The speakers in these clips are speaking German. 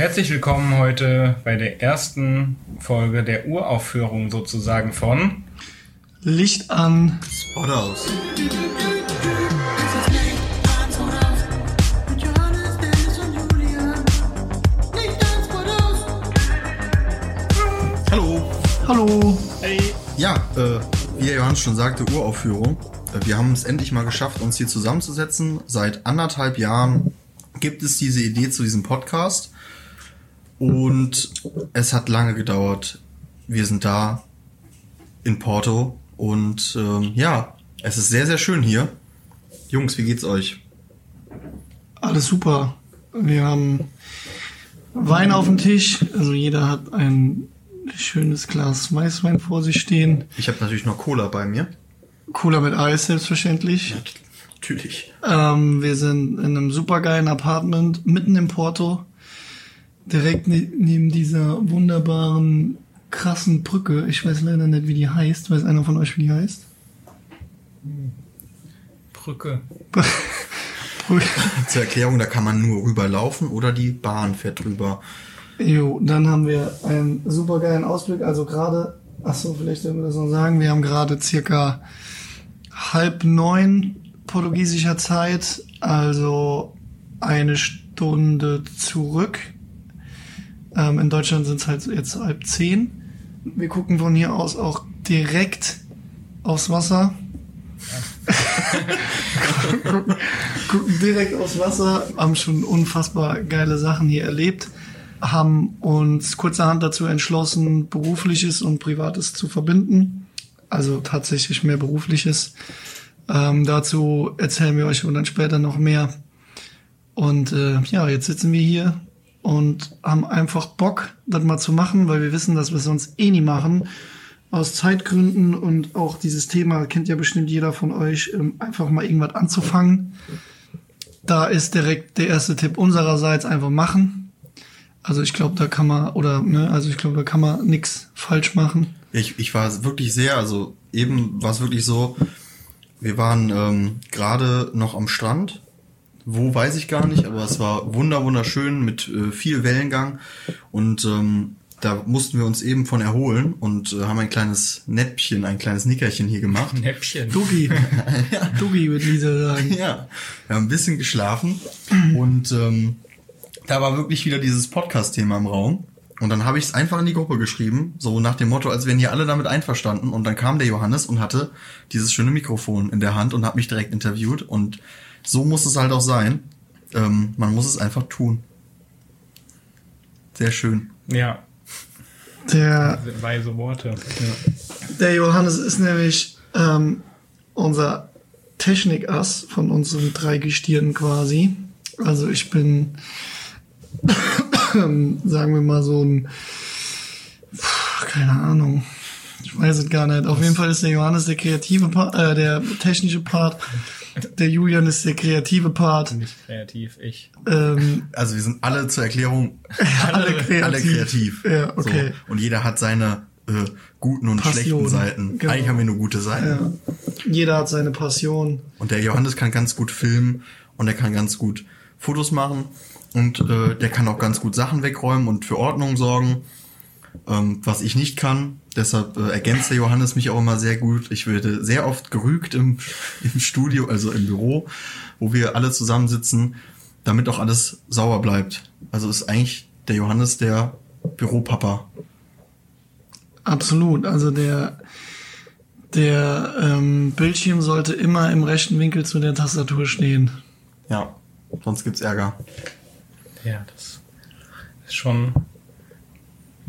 Herzlich willkommen heute bei der ersten Folge der Uraufführung sozusagen von Licht an. Spot aus. Hallo. Hallo. Hey. Ja, äh, wie der Johannes schon sagte, Uraufführung. Äh, Wir haben es endlich mal geschafft, uns hier zusammenzusetzen. Seit anderthalb Jahren gibt es diese Idee zu diesem Podcast. Und es hat lange gedauert. Wir sind da in Porto. Und ähm, ja, es ist sehr, sehr schön hier. Jungs, wie geht's euch? Alles super. Wir haben Wein auf dem Tisch. Also jeder hat ein schönes Glas Weißwein vor sich stehen. Ich habe natürlich noch Cola bei mir. Cola mit Eis selbstverständlich. Natürlich. Ähm, wir sind in einem supergeilen Apartment mitten im Porto. Direkt ne neben dieser wunderbaren, krassen Brücke. Ich weiß leider nicht, wie die heißt. Weiß einer von euch, wie die heißt? Brücke. Brücke. Zur Erklärung, da kann man nur rüberlaufen oder die Bahn fährt drüber. Jo, dann haben wir einen supergeilen Ausblick. Also gerade, ach so, vielleicht sollten wir das noch sagen. Wir haben gerade circa halb neun portugiesischer Zeit, also eine Stunde zurück. Ähm, in Deutschland sind es halt jetzt halb zehn. Wir gucken von hier aus auch direkt aufs Wasser. gucken direkt aufs Wasser, haben schon unfassbar geile Sachen hier erlebt, haben uns kurzerhand dazu entschlossen, berufliches und privates zu verbinden. Also tatsächlich mehr berufliches. Ähm, dazu erzählen wir euch dann später noch mehr. Und äh, ja, jetzt sitzen wir hier und haben einfach Bock, das mal zu machen, weil wir wissen, dass wir es sonst eh nie machen. Aus Zeitgründen und auch dieses Thema kennt ja bestimmt jeder von euch, ähm, einfach mal irgendwas anzufangen. Da ist direkt der erste Tipp unsererseits einfach machen. Also ich glaube, da kann man, oder, ne, also ich glaube, da kann man nix falsch machen. Ich, ich war wirklich sehr, also eben war es wirklich so, wir waren ähm, gerade noch am Strand. Wo weiß ich gar nicht, aber es war wunder wunderschön mit äh, viel Wellengang und ähm, da mussten wir uns eben von erholen und äh, haben ein kleines Näppchen, ein kleines Nickerchen hier gemacht. Näppchen. Dugi. Dugi, würde Lisa sagen. Ja, wir haben ein bisschen geschlafen und ähm, da war wirklich wieder dieses Podcast-Thema im Raum. Und dann habe ich es einfach in die Gruppe geschrieben, so nach dem Motto, als wären hier alle damit einverstanden. Und dann kam der Johannes und hatte dieses schöne Mikrofon in der Hand und hat mich direkt interviewt. Und so muss es halt auch sein. Ähm, man muss es einfach tun. Sehr schön. Ja, Der, sind weise Worte. Ja. der Johannes ist nämlich ähm, unser Technikass von unseren drei Gestirnen quasi. Also ich bin, sagen wir mal so ein, keine Ahnung, ich weiß es gar nicht. Auf jeden Fall ist der Johannes der kreative Part, äh, der technische Part. Der Julian ist der kreative Part. Nicht kreativ, ich. Ähm, Also wir sind alle zur Erklärung alle kreativ. alle kreativ. Ja, okay. So. Und jeder hat seine äh, guten und Passion. schlechten Seiten. Genau. Eigentlich haben wir nur gute Seiten. Ja. Jeder hat seine Passion. Und der Johannes kann ganz gut filmen und er kann ganz gut Fotos machen und äh, der kann auch ganz gut Sachen wegräumen und für Ordnung sorgen, ähm, was ich nicht kann. Deshalb äh, ergänzt der Johannes mich auch immer sehr gut. Ich werde sehr oft gerügt im, im Studio, also im Büro, wo wir alle zusammensitzen, damit auch alles sauber bleibt. Also ist eigentlich der Johannes der Büropapa. Absolut. Also der, der ähm, Bildschirm sollte immer im rechten Winkel zu der Tastatur stehen. Ja, sonst gibt's Ärger. Ja, das ist schon.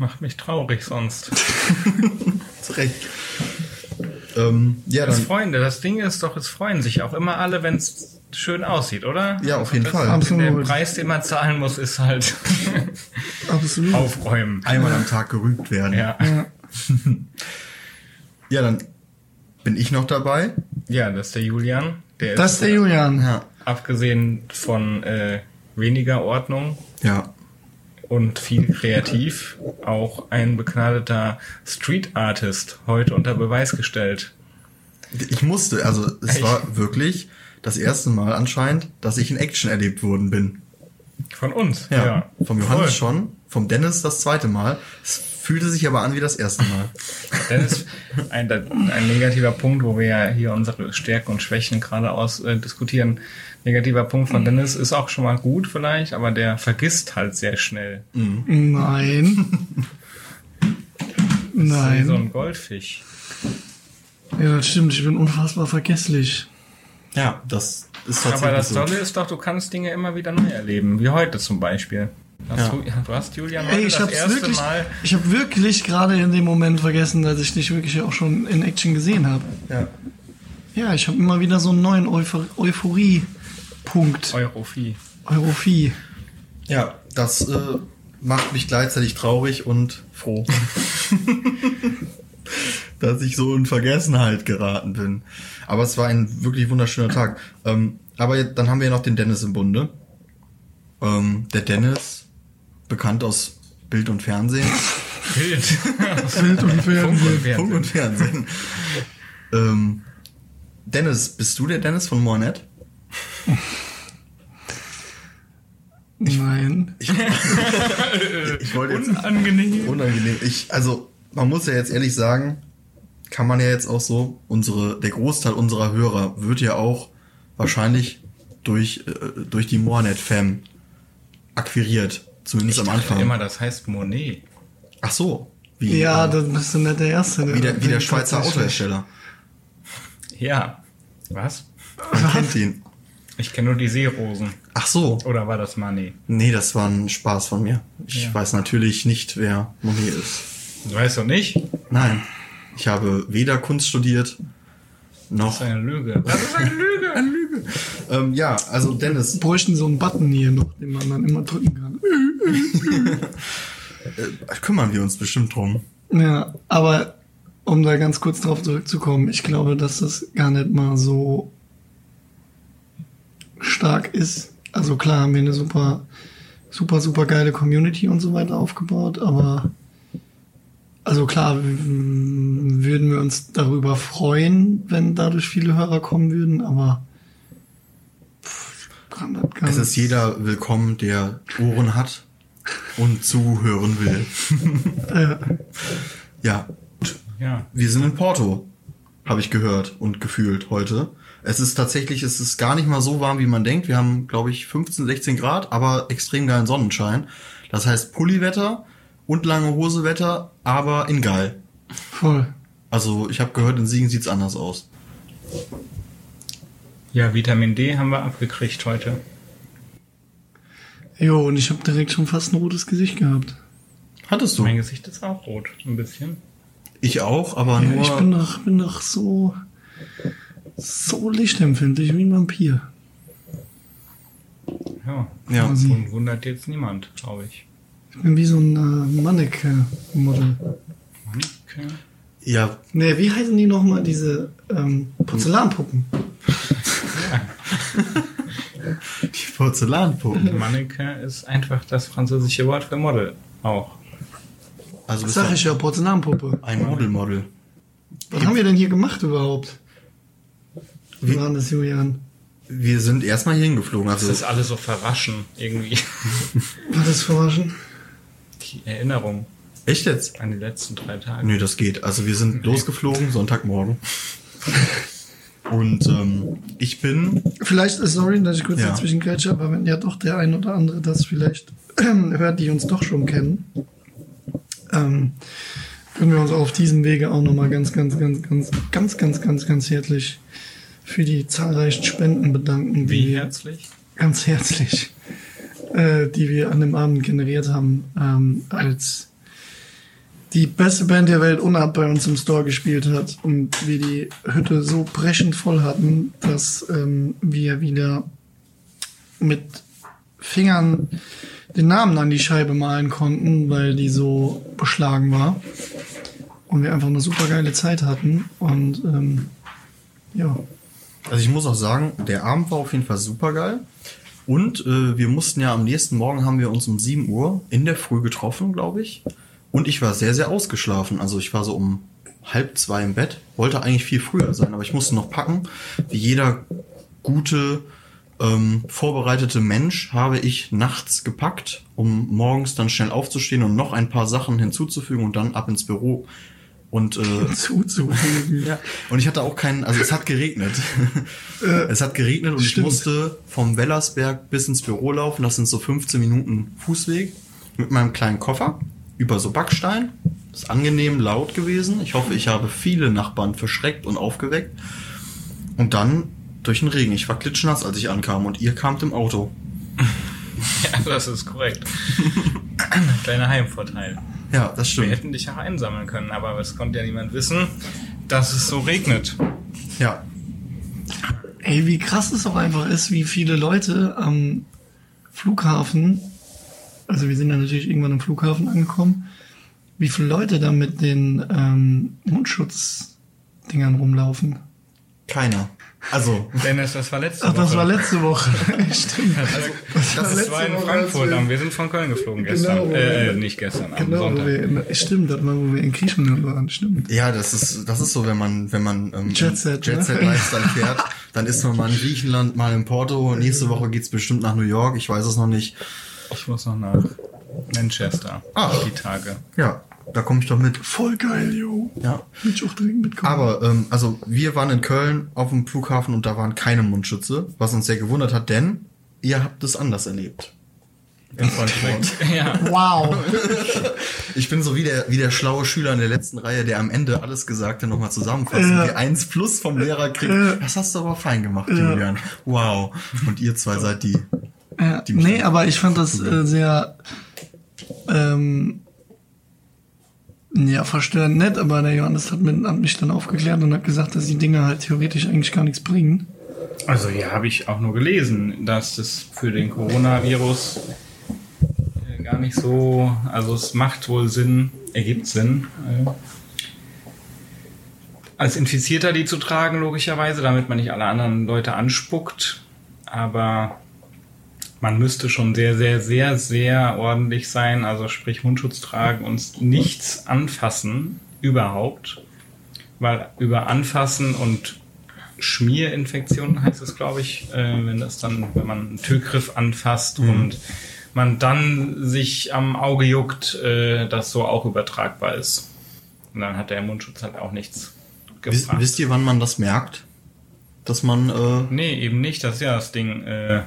Macht mich traurig sonst. Zu Recht. Ähm, ja, Das dann, Freunde, das Ding ist doch, es freuen sich auch immer alle, wenn es schön aussieht, oder? Ja, auf jeden das, Fall. Absolut. Der Preis, den man zahlen muss, ist halt Absolut. aufräumen. einmal am Tag gerügt werden. Ja. Ja. Ja, dann bin ich noch dabei. ja, das ist der Julian. Der Das ist der Julian. Ja. abgesehen von äh, weniger Ordnung Ja. Und viel kreativ auch ein begnadeter Street Artist heute unter Beweis gestellt. Ich musste, also es Echt? war wirklich das erste Mal anscheinend, dass ich in Action erlebt worden bin. Von uns, Ja. ja. Vom Johannes Voll. schon, vom Dennis das zweite Mal. Es fühlte sich aber an wie das erste Mal. Das ist ein, ein negativer Punkt, wo wir ja hier unsere Stärken und Schwächen gerade aus äh, diskutieren. Negativer Punkt von Dennis ist auch schon mal gut vielleicht, aber der vergisst halt sehr schnell. Nein. Wie so Nein. ein Goldfisch. Ja, das stimmt. Ich bin unfassbar vergesslich. Ja, das ist tatsächlich Aber das so. Tolle ist doch, du kannst Dinge immer wieder neu erleben, wie heute zum Beispiel. Hast Ja. du, du hast Julian heute Ey, ich das erste wirklich, Mal. ich habe wirklich gerade in dem Moment vergessen, dass ich dich wirklich auch schon in Action gesehen habe. Ja. Ja, ich habe immer wieder so einen neuen Euphor Euphorie-Punkt. Europhi. Europhie. ja, das äh, macht mich gleichzeitig traurig und froh. Dass ich so in Vergessenheit geraten bin. Aber es war ein wirklich wunderschöner Tag. Ähm, aber dann haben wir ja noch den Dennis im Bunde. Ähm, der Dennis, bekannt aus Bild und Fernsehen. Bild. Bild und Funk Fernsehen. und Funk Fernsehen. und Fernsehen. ähm, Dennis, bist du der Dennis von Mornet? Nein. Ich wollte jetzt Unangenehm. unangenehm. Ich, also, man muss ja jetzt ehrlich sagen, kann man ja jetzt auch so, unsere, der Großteil unserer Hörer wird ja auch wahrscheinlich durch, äh, durch die Mornet-Fam akquiriert. Zumindest am Anfang. Immer, das heißt Monet. Ach so. Wie, Ja, äh, dann bist du nicht der Erste. wie, der, wie der Schweizer Autohersteller. Ja. Was? Man kennt ihn. Ich kenne nur die Seerosen. Ach so. Oder war das Manet? Nee, das war ein Spaß von mir. Ich Ja. weiß natürlich nicht, wer Monet ist. Weißt du nicht? Nein. Ich habe weder Kunst studiert, Das noch. ist eine Lüge. Das ist eine Lüge. Eine Lüge. Ähm, ja, also Dennis, Wir bräuchten so einen Button hier noch, den man dann immer drücken kann. äh, kümmern wir uns bestimmt drum. Ja, aber um da ganz kurz drauf zurückzukommen, ich glaube, dass das gar nicht mal so stark ist. Also klar haben wir eine super, super, super geile Community und so weiter aufgebaut, aber also klar würden wir uns darüber freuen, wenn dadurch viele Hörer kommen würden, aber kann das gar Es ist jeder willkommen, der Ohren hat und zuhören will. Ja, Ja. wir sind in Porto, habe ich gehört und gefühlt heute. Es ist tatsächlich, es ist gar nicht mal so warm, wie man denkt. Wir haben, glaube ich, 15, 16 Grad, aber extrem geilen Sonnenschein. Das heißt Pulliwetter und lange Hosewetter, aber in geil. voll. Also ich habe gehört, in Siegen sieht's anders aus. Ja, Vitamin D haben wir abgekriegt heute. Jo, und ich habe direkt schon fast ein rotes Gesicht gehabt. Hattest du? Mein Gesicht ist auch rot. Ein bisschen. Ich auch, aber Ja, nur. ich bin doch, bin doch so, so lichtempfindlich wie ein Vampir. Ja. ja. Und wundert jetzt niemand, glaube ich. Ich bin wie so ein äh, Manneke-Model. Okay. Ja, Nee, wie heißen die nochmal, diese ähm, Porzellanpuppen? die Porzellanpuppen. Manneke ist einfach das französische Wort für Model. Auch. Also Das sag ich ja, Porzellanpuppe. ein Modelmodel. Was haben wir denn hier gemacht überhaupt? Wie- Wie war das, Julian? Wir sind erstmal hier hingeflogen. Das Also ist alles so verwaschen, irgendwie. War das verwaschen? Die Erinnerung echt jetzt? an die letzten drei Tage. Nö, das geht. Also wir sind losgeflogen, Sonntagmorgen. Und ähm, ich bin. Vielleicht, äh, sorry, dass ich kurz Ja. dazwischen quetsche, aber wenn ja doch der ein oder andere das vielleicht hört, die uns doch schon kennen, ähm, würden wir uns auf diesem Wege auch nochmal ganz, ganz, ganz, ganz, ganz, ganz, ganz, ganz herzlich für die zahlreichen Spenden bedanken, die Wie wir herzlich? ganz herzlich, äh, die wir an dem Abend generiert haben, ähm, als die beste Band der Welt Unart bei uns im Store gespielt hat und wir die Hütte so brechend voll hatten, dass ähm, wir wieder mit Fingern den Namen an die Scheibe malen konnten, weil die so beschlagen war. Und wir einfach eine super geile Zeit hatten. Und ähm, ja, Also ich muss auch sagen, der Abend war auf jeden Fall super geil. Und äh, wir mussten ja am nächsten Morgen haben wir uns um 7 Uhr in der Früh getroffen, glaube ich. Und ich war sehr, sehr ausgeschlafen. Also ich war so um halb zwei im Bett. Wollte eigentlich viel früher sein, aber ich musste noch packen. Wie jeder gute ähm, vorbereitete Mensch habe ich nachts gepackt, um morgens dann schnell aufzustehen und noch ein paar Sachen hinzuzufügen und dann ab ins Büro. Und, äh, Zuzufügen. ja. und ich hatte auch keinen, also es hat geregnet. es hat geregnet und Stimmt. ich musste vom Wellersberg bis ins Büro laufen. Das sind so 15 Minuten Fußweg mit meinem kleinen Koffer über so Backstein. Ist angenehm laut gewesen. Ich hoffe, ich habe viele Nachbarn verschreckt und aufgeweckt. Und dann durch den Regen. Ich war klitschnass, als ich ankam und ihr kamt im Auto. Ja, das ist korrekt. Kleiner Heimvorteil. Ja, das Wir stimmt. hätten dich auch einsammeln können, aber es konnte ja niemand wissen, dass es so regnet. Ja, Ey, wie krass es auch einfach ist, wie viele Leute am Flughafen, also wir sind ja natürlich irgendwann am Flughafen angekommen, wie viele Leute da mit den ähm, Mundschutzdingern rumlaufen. keiner. Also, Dennis, das war letzte Ach, das Woche. war letzte Woche. Stimmt. Also, Das war das letzte war in Woche, Frankfurt, wir- aber wir sind von Köln geflogen gestern. Genau, äh, wir- nicht gestern, am Genau, wo Sonntag. wir in, stimmt, das war, wo wir in Griechenland waren, stimmt. ja, das ist, das ist so, wenn man, wenn man ähm, Jet Set, Jet ne? Set Lifestyle fährt, dann ist man mal in Griechenland, mal in Porto. Nächste Woche geht's bestimmt nach New York. Ich weiß es noch nicht. Ich muss noch nach Manchester. Ah. Die Tage. Ja, da komme ich doch mit. Voll geil, yo. Ja. Will ich auch dringend mitkommen. Aber ähm, also wir waren in Köln auf dem Flughafen und da waren keine Mundschütze, was uns sehr gewundert hat, denn ihr habt es anders erlebt. In Frankfurt. ja. wow. Ich bin so wie der, wie der schlaue Schüler in der letzten Reihe, der am Ende alles Gesagte nochmal zusammenfasst und Ja. die 1 plus vom Lehrer kriegt. Das hast du aber fein gemacht, Ja. Julian. Wow. Und ihr zwei seid die. Ja, mich nee, aber ich fand das äh, sehr ähm, ja, verstörend nett, aber der Johannes hat, mit, hat mich dann aufgeklärt und hat gesagt, dass die Dinge halt theoretisch eigentlich gar nichts bringen. Also ja, habe ich auch nur gelesen, dass das für den Coronavirus äh, gar nicht so, also es macht wohl Sinn, ergibt Sinn, äh, als Infizierter die zu tragen, logischerweise, damit man nicht alle anderen Leute anspuckt. Aber man müsste schon sehr, sehr, sehr, sehr ordentlich sein, also sprich Mundschutz tragen und nichts anfassen, überhaupt. Weil über Anfassen und Schmierinfektionen heißt es, glaube ich, äh, wenn das dann, wenn man einen Türgriff anfasst und man dann sich am Auge juckt, äh, das so auch übertragbar ist. Und dann hat der Mundschutz halt auch nichts Wisst, gebracht. wisst ihr, wann man das merkt? Dass man, äh, Nee, eben nicht. Das ist ja das Ding. Äh,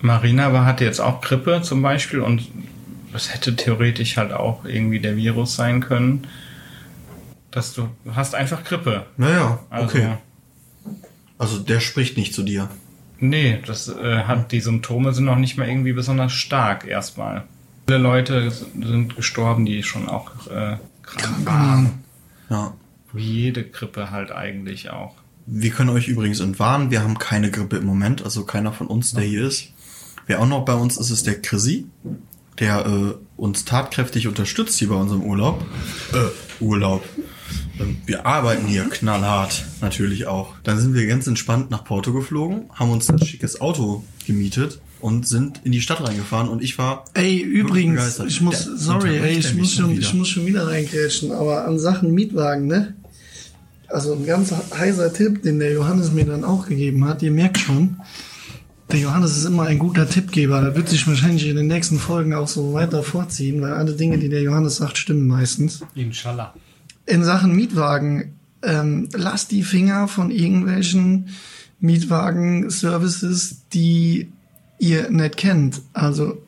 Marina war, hatte jetzt auch Grippe zum Beispiel und das hätte theoretisch halt auch irgendwie der Virus sein können. Dass du hast einfach Grippe. naja, Also, okay. Also der spricht nicht zu dir. Nee, das äh, hat die Symptome sind noch nicht mal irgendwie besonders stark erstmal. Viele Leute sind gestorben, die schon auch äh, krank waren. Ja. Wie jede Grippe halt eigentlich auch. Wir können euch übrigens entwarnen, wir haben keine Grippe im Moment, also keiner von uns, der hier ist. Wer auch noch bei uns ist, ist der Chrissy, der äh, uns tatkräftig unterstützt hier bei unserem Urlaub. Äh, Urlaub. Ähm, Wir arbeiten hier knallhart, natürlich auch. Dann sind wir ganz entspannt nach Porto geflogen, haben uns ein schickes Auto gemietet und sind in die Stadt reingefahren und ich war Ey, übrigens, begeistert. ich muss, Der sorry, ey, ich muss schon schon, wieder. ich muss schon wieder reingrätschen, aber an Sachen Mietwagen, ne? Also ein ganz heißer Tipp, den der Johannes mir dann auch gegeben hat. Ihr merkt schon, der Johannes ist immer ein guter Tippgeber. Der wird sich wahrscheinlich in den nächsten Folgen auch so weiter vorziehen, weil alle Dinge, die der Johannes sagt, stimmen meistens. Inshallah. In Sachen Mietwagen, ähm, lasst die Finger von irgendwelchen Mietwagen-Services, die ihr nicht kennt. Also,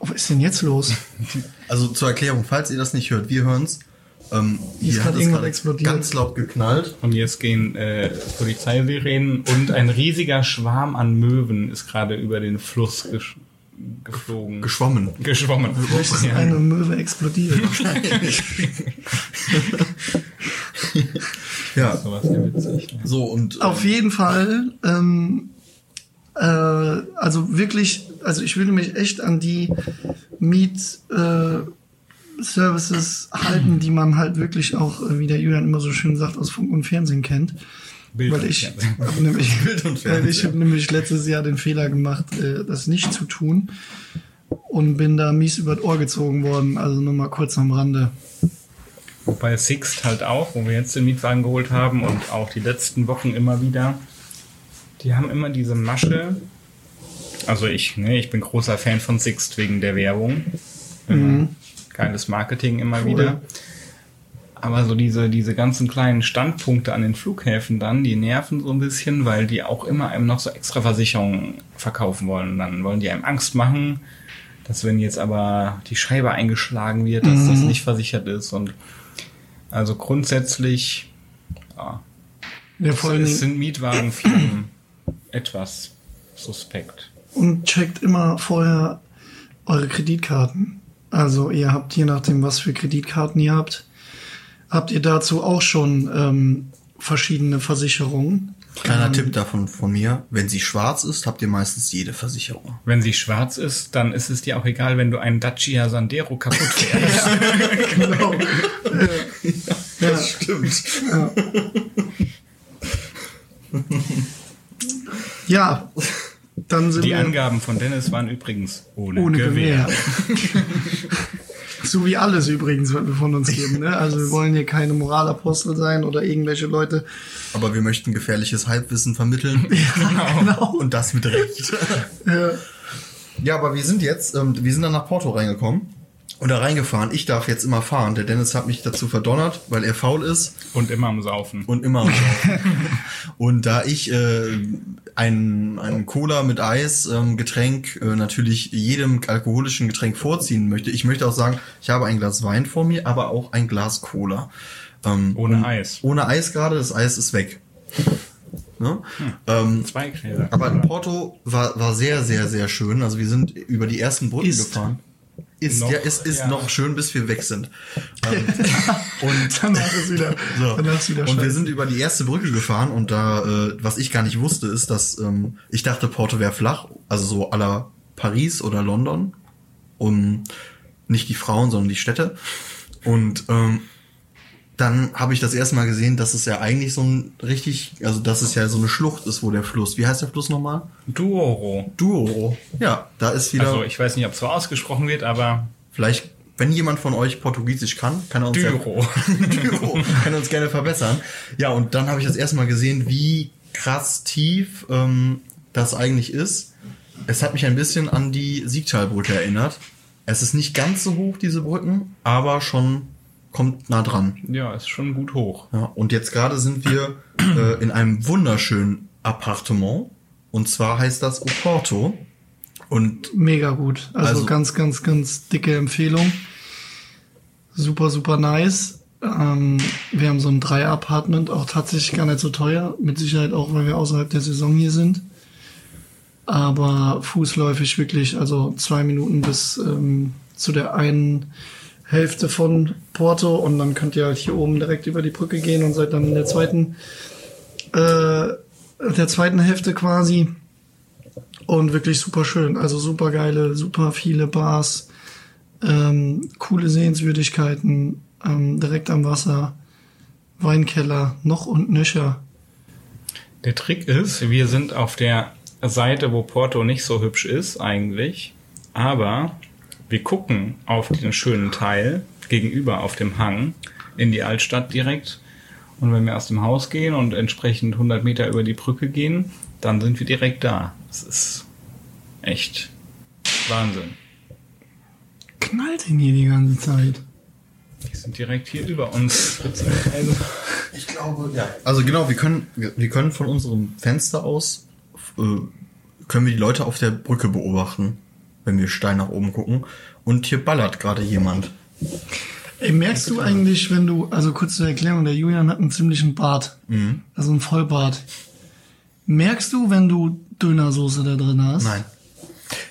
was ist denn jetzt los? Also zur Erklärung, falls ihr das nicht hört, wir hören's. Ähm, Hier hat es irgendwas gerade explodiert. ganz laut geknallt. Und jetzt gehen äh, Polizeisirenen und ein riesiger Schwarm an Möwen ist gerade über den Fluss gesch geflogen. Geschwommen. geschwommen. Vielleicht Ja. eine Möwe explodiert. Ja. Sowas witzig. ne? So und äh, Auf jeden Fall, ähm, äh, also wirklich, also ich würde mich echt an die Miet äh, Services halten, die man halt wirklich auch, äh, wie der Julian immer so schön sagt, aus Funk und Fernsehen kennt. Bild weil ich Fernsehen. hab nämlich, ich Fernsehen. habe nämlich letztes Jahr den Fehler gemacht, äh, das nicht zu tun und bin da mies übers Ohr gezogen worden. Also nur mal kurz am Rande. Wobei Sixt halt auch, wo wir jetzt den Mietwagen geholt haben und auch die letzten Wochen immer wieder, Die haben immer diese Masche. Also ich, ne, ich bin großer Fan von Sixt wegen der Werbung. Immer Geiles Marketing immer Cool. wieder. Aber so diese, diese ganzen kleinen Standpunkte an den Flughäfen dann, die nerven so ein bisschen, weil die auch immer einem noch so extra Versicherungen verkaufen wollen. Dann wollen die einem Angst machen, dass wenn jetzt aber die Scheibe eingeschlagen wird, dass das nicht versichert ist. Und also grundsätzlich, ja, Ja, vor es Dingen, sind Mietwagenfirmen etwas suspekt. und checkt immer vorher eure Kreditkarten. Also ihr habt, je nachdem, was für Kreditkarten ihr habt, habt ihr dazu auch schon ähm, verschiedene Versicherungen. Kleiner Tipp davon von mir, wenn sie schwarz ist, habt ihr meistens jede Versicherung. Wenn sie schwarz ist, dann ist es dir auch egal, wenn du einen Dacia Sandero kaputt fährst. genau. ja. Stimmt. ja, sind Die Angaben von Dennis waren übrigens ohne, ohne Gewehr. Gewehr. so wie alles übrigens, was wir von uns geben. Ne? Also wir wollen hier keine Moralapostel sein oder irgendwelche Leute. Aber wir möchten gefährliches Halbwissen vermitteln. Genau. Und das mit Recht. Ja. Ja, aber wir sind jetzt, ähm, wir sind dann nach Porto reingekommen und da reingefahren. Ich darf jetzt immer fahren. Der Dennis hat mich dazu verdonnert, weil er faul ist Und immer am Saufen. und immer am Saufen. Und da ich äh, ein, ein Cola mit Eis ähm, Getränk äh, natürlich jedem alkoholischen Getränk vorziehen möchte, ich möchte auch sagen, ich habe ein Glas Wein vor mir, aber auch ein Glas Cola. Ähm, Ohne Eis. Ohne Eis gerade, das Eis ist weg. Ne? Ähm, Zwei Gläser. aber Porto war, war sehr, sehr, sehr schön. Also wir sind über die ersten Brücken Ist. gefahren. Ist, Noch, ja, es ist ja. noch schön, bis wir weg sind. Ähm, und Danach ist wieder, so. danach ist wieder und wir sind über die erste Brücke gefahren und da, äh, was ich gar nicht wusste, ist, dass ähm, ich dachte, Porto wäre flach, also so la Paris oder London. Um nicht die Frauen, sondern die Städte. Und ähm, dann habe ich das erste Mal gesehen, dass es ja eigentlich so ein richtig, also dass es ja so eine Schlucht ist, wo der Fluss. Wie heißt der Fluss nochmal? Duoro. Duoro. Ja, da ist wieder. Also ich weiß nicht, ob es so ausgesprochen wird, aber Vielleicht, wenn jemand von euch Portugiesisch kann, kann er uns. Ja, Düro. kann uns gerne verbessern. Ja, und dann habe ich das erste Mal gesehen, wie krass tief ähm, das eigentlich ist. Es hat mich ein bisschen an die Siegtalbrücke erinnert. Es ist nicht ganz so hoch, diese Brücken, aber schon kommt nah dran. ja, ist schon gut hoch. Ja, und jetzt gerade sind wir äh, in einem wunderschönen Appartement. Und zwar heißt das Oporto. Und Mega gut. Also, Also- ganz, ganz, ganz dicke Empfehlung. Super, super nice. Ähm, wir haben so ein Drei-Apartment, auch tatsächlich gar nicht so teuer. Mit Sicherheit auch, weil wir außerhalb der Saison hier sind. Aber fußläufig wirklich, also zwei Minuten bis ähm, zu der einen Hälfte von Porto und dann könnt ihr halt hier oben direkt über die Brücke gehen und seid dann in der zweiten, äh, der zweiten Hälfte quasi. Und wirklich super schön. Also super geile, super viele Bars, ähm, coole Sehenswürdigkeiten, ähm, direkt am Wasser, Weinkeller, noch und nöcher. Der Trick ist, wir sind auf der Seite, wo Porto nicht so hübsch ist eigentlich, aber wir gucken auf den schönen Teil gegenüber auf dem Hang in die Altstadt direkt. Und wenn wir aus dem Haus gehen und entsprechend 100 Meter über die Brücke gehen, dann sind wir direkt da. Das ist echt Wahnsinn. Knallt denn hier die ganze Zeit? Die sind direkt hier über uns. Also, Ich glaube, ja. Also genau, wir können, wir, wir können von unserem Fenster aus, äh, können wir die Leute auf der Brücke beobachten, wenn wir steil nach oben gucken. Und hier ballert gerade jemand. Ey, merkst du eigentlich, wenn du, also kurz zur Erklärung, der Julian hat einen ziemlichen Bart. Mhm. Also einen Vollbart. Merkst du, wenn du Dönersoße da drin hast? Nein.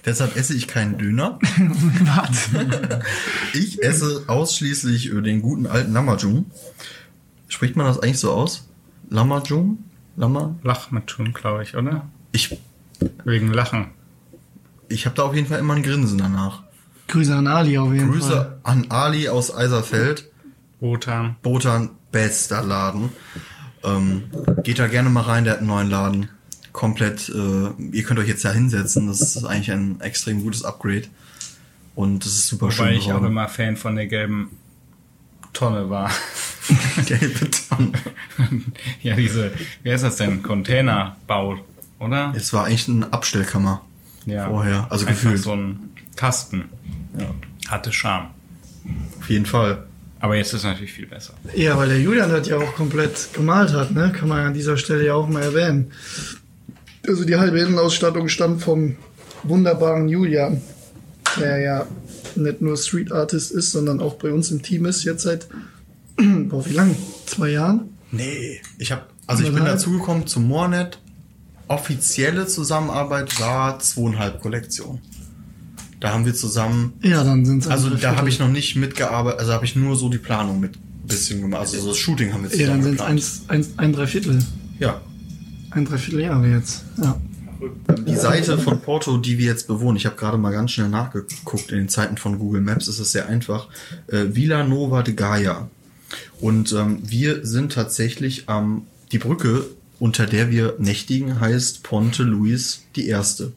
Deshalb esse ich keinen Döner. Warte. Ich esse ausschließlich äh, den guten alten Lamajung. Spricht man das eigentlich so aus? Lamajung? Lama? Lachmatun, glaube ich, oder? Ich, Wegen Lachen. Ich habe da auf jeden Fall immer ein Grinsen danach. Grüße an Ali auf jeden Fall. Grüße an Ali aus Eiserfeld. Wotan. Botan, bester Laden. Ähm, geht da gerne mal rein, der hat einen neuen Laden. Komplett, äh, ihr könnt euch jetzt da hinsetzen, das ist eigentlich ein extrem gutes Upgrade. Und das ist super Wobei schön ich auch immer Fan von der gelben Tonne war. Gelbe Tonne. ja, diese, wie heißt das denn? Containerbau. oder? Es war eigentlich eine Abstellkammer Ja. vorher. Also Einfach gefühlt. so ein Kasten. Ja, Hatte Charme. auf jeden Fall. Aber jetzt ist es natürlich viel besser. Ja, weil der Julian das ja auch komplett gemalt hat, ne? Kann man an dieser Stelle ja auch mal erwähnen. Also die halbe Innenausstattung stammt vom wunderbaren Julian, der ja nicht nur Street Artist ist, sondern auch bei uns im Team ist, jetzt seit, boah, wie lang? Zwei Jahren? Nee, ich habe, also ich bin dazugekommen zu Moornet. Offizielle Zusammenarbeit war zweieinhalb Kollektion. Da haben wir zusammen, Ja, dann sind es also da habe ich noch nicht mitgearbeitet, also habe ich nur so die Planung mit ein bisschen gemacht. Also so das Shooting haben wir Ja, dann zusammen sind es eins, eins, ein Dreiviertel. Ja. Ein Dreiviertel Jahre jetzt. Ja. Die Seite von Porto, die wir jetzt bewohnen, ich habe gerade mal ganz schnell nachgeguckt, in den Zeiten von Google Maps ist es sehr einfach. Äh, Villa Nova de Gaia. Und ähm, wir sind tatsächlich am, die Brücke, unter der wir nächtigen, heißt Ponte Luis die Erste.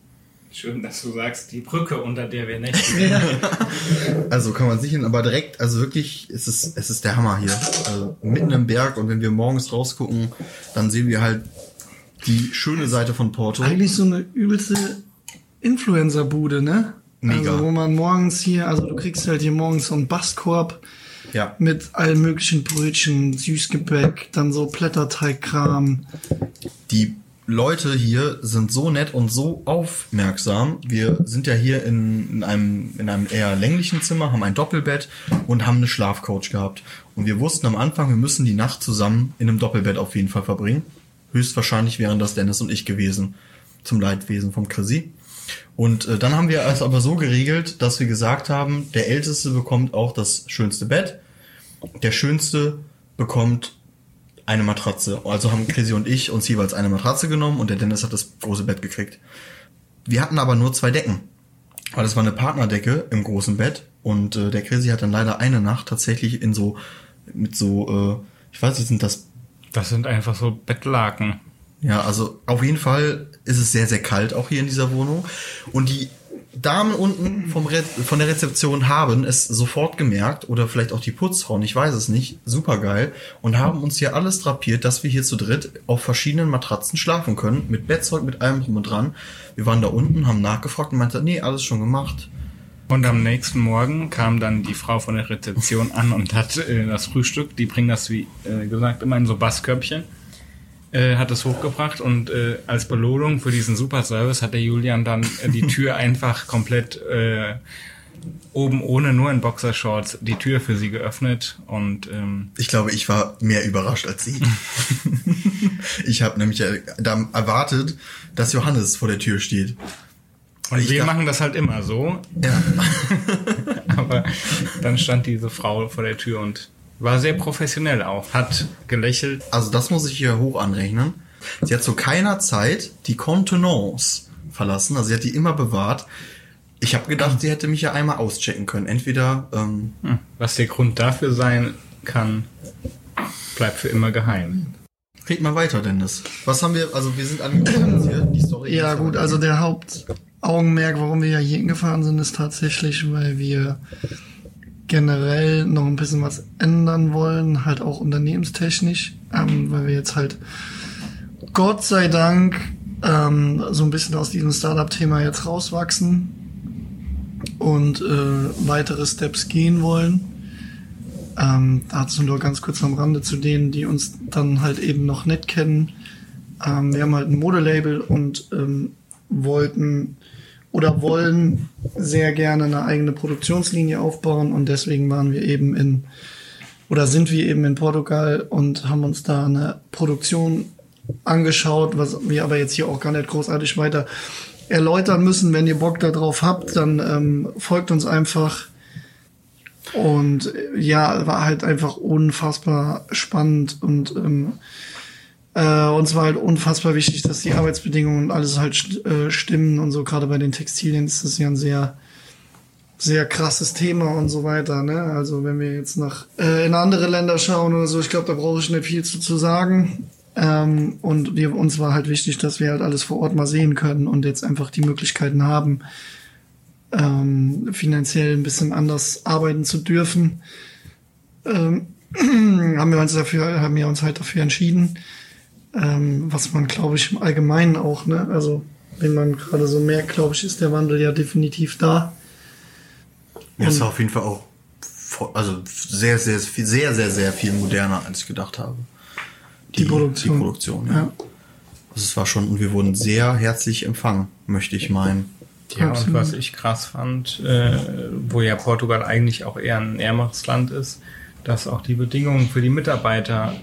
Schön, dass du sagst, die Brücke, unter der wir nächtigen. Also kann man sich hin, aber direkt, also wirklich, es ist, es ist der Hammer hier. Also mitten im Berg und wenn wir morgens rausgucken, dann sehen wir halt die schöne Seite von Porto. Eigentlich so eine übelste Influencer-Bude, ne? Mega. Also wo man morgens hier, also du kriegst halt hier morgens so einen Bastkorb Ja. mit allen möglichen Brötchen, Süßgebäck, dann so Blätterteigkram. Die Leute hier sind so nett und so aufmerksam. Wir sind ja hier in, in, einem, in einem eher länglichen Zimmer, haben ein Doppelbett und haben eine Schlafcoach gehabt. Und wir wussten am Anfang, wir müssen die Nacht zusammen in einem Doppelbett auf jeden Fall verbringen. Höchstwahrscheinlich wären das Dennis und ich gewesen. Zum Leidwesen vom Chrissy. Und äh, dann haben wir es aber so geregelt, dass wir gesagt haben, der Älteste bekommt auch das schönste Bett. Der Schönste bekommt eine Matratze. Also haben Chrissy und ich uns jeweils eine Matratze genommen und der Dennis hat das große Bett gekriegt. Wir hatten aber nur zwei Decken. Weil es war eine Partnerdecke im großen Bett und äh, der Chrissy hat dann leider eine Nacht tatsächlich in so, mit so, äh, ich weiß nicht, sind das, Das sind einfach so Bettlaken. ja, also auf jeden Fall ist es sehr, sehr kalt auch hier in dieser Wohnung. Und die Damen unten vom Re von der Rezeption haben es sofort gemerkt oder vielleicht auch die Putzfrauen, ich weiß es nicht, super geil und haben uns hier alles drapiert, dass wir hier zu dritt auf verschiedenen Matratzen schlafen können, mit Bettzeug, mit allem drum und dran. Wir waren da unten, haben nachgefragt und meinte, nee, alles schon gemacht. Und am nächsten Morgen kam dann die Frau von der Rezeption an und hat äh, das Frühstück, die bringen das, wie äh, gesagt, immer in so Basskörbchen, äh, hat es hochgebracht und äh, als Belohnung für diesen super Service hat der Julian dann äh, die Tür einfach komplett äh, oben ohne, nur in Boxershorts, die Tür für sie geöffnet und ähm, Ich glaube, ich war mehr überrascht als sie. ich habe nämlich äh, da erwartet, dass Johannes vor der Tür steht. und wir dachte- machen das halt immer so, Ja. aber dann stand diese Frau vor der Tür und war sehr professionell auch, hat gelächelt Also das muss ich hier hoch anrechnen. Sie hat zu keiner Zeit die Contenance verlassen, also sie hat die immer bewahrt. Ich habe gedacht, sie hätte mich ja einmal auschecken können. Entweder, ähm, Hm, Was der Grund dafür sein kann, bleibt für immer geheim. red mal weiter, Dennis. Was haben wir, also wir sind angekommen hier, die Story. Ja gut, also der Hauptaugenmerk, warum wir ja hier hingefahren sind, ist tatsächlich, weil wir generell noch ein bisschen was ändern wollen, halt auch unternehmenstechnisch, ähm, weil wir jetzt halt Gott sei Dank ähm, so ein bisschen aus diesem Startup-Thema jetzt rauswachsen und äh, weitere Steps gehen wollen. Ähm, dazu nur ganz kurz am Rande zu denen, die uns dann halt eben noch nicht kennen. Ähm, wir haben halt ein Modelabel und ähm, wollten oder wollen sehr gerne eine eigene Produktionslinie aufbauen und deswegen waren wir eben in oder sind wir eben in Portugal und haben uns da eine Produktion angeschaut, was wir aber jetzt hier auch gar nicht großartig weiter erläutern müssen. Wenn ihr Bock darauf habt, dann ähm, folgt uns einfach. Und äh, ja, war halt einfach unfassbar spannend und ähm, äh, uns war halt unfassbar wichtig, dass die Arbeitsbedingungen und alles halt äh, stimmen und so. Gerade bei den Textilien ist das ja ein sehr, sehr krasses Thema und so weiter. Ne? Also wenn wir jetzt nach äh, in andere Länder schauen oder so, ich glaube, da brauche ich nicht viel zu, zu sagen. Ähm, und wir, uns war halt wichtig, dass wir halt alles vor Ort mal sehen können und jetzt einfach die Möglichkeiten haben, ähm, finanziell ein bisschen anders arbeiten zu dürfen. Ähm, haben wir uns dafür, haben wir uns halt dafür entschieden. Ähm, was man, glaube ich, im Allgemeinen auch, ne, also wenn man gerade so merkt, glaube ich, ist der Wandel ja definitiv da. Ja, es Und- war auf jeden Fall auch also sehr, sehr, viel- sehr, sehr, sehr viel moderner, als ich gedacht habe. Die Produktion. Die Produktion, ja. Ja. Also es war schon, und wir wurden sehr herzlich empfangen, möchte ich meinen. Ja, und Absolut. was ich krass fand, äh, wo ja Portugal eigentlich auch eher ein ärmeres Land ist, dass auch die Bedingungen für die Mitarbeiter